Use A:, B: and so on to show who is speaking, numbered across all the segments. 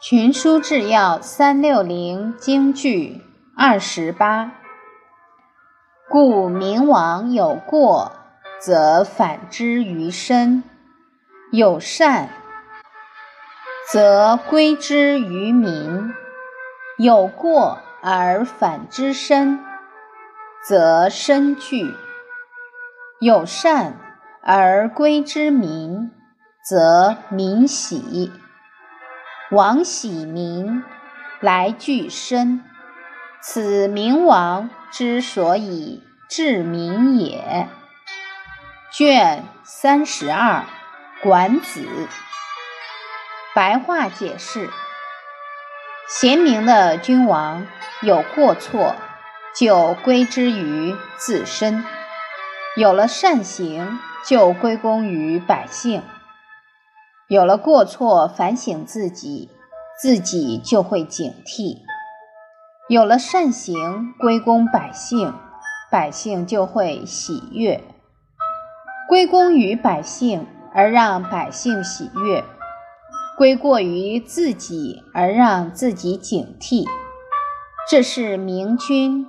A: 群书治要三六零京剧二十八。故明王有过，则反之于身；有善，则归之于民。有过而反之身，则身惧；有善而归之民，则民喜。王喜民，来惧身。此明王之所以治民也。卷三十二，《管子》白话解释：贤明的君王有过错，就归之于自身；有了善行，就归功于百姓；有了过错，反省自己，自己就会警惕。有了善行归功百姓，百姓就会喜悦；归功于百姓而让百姓喜悦，归过于自己而让自己警惕，这是明君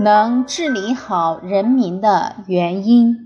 A: 能治理好人民的原因。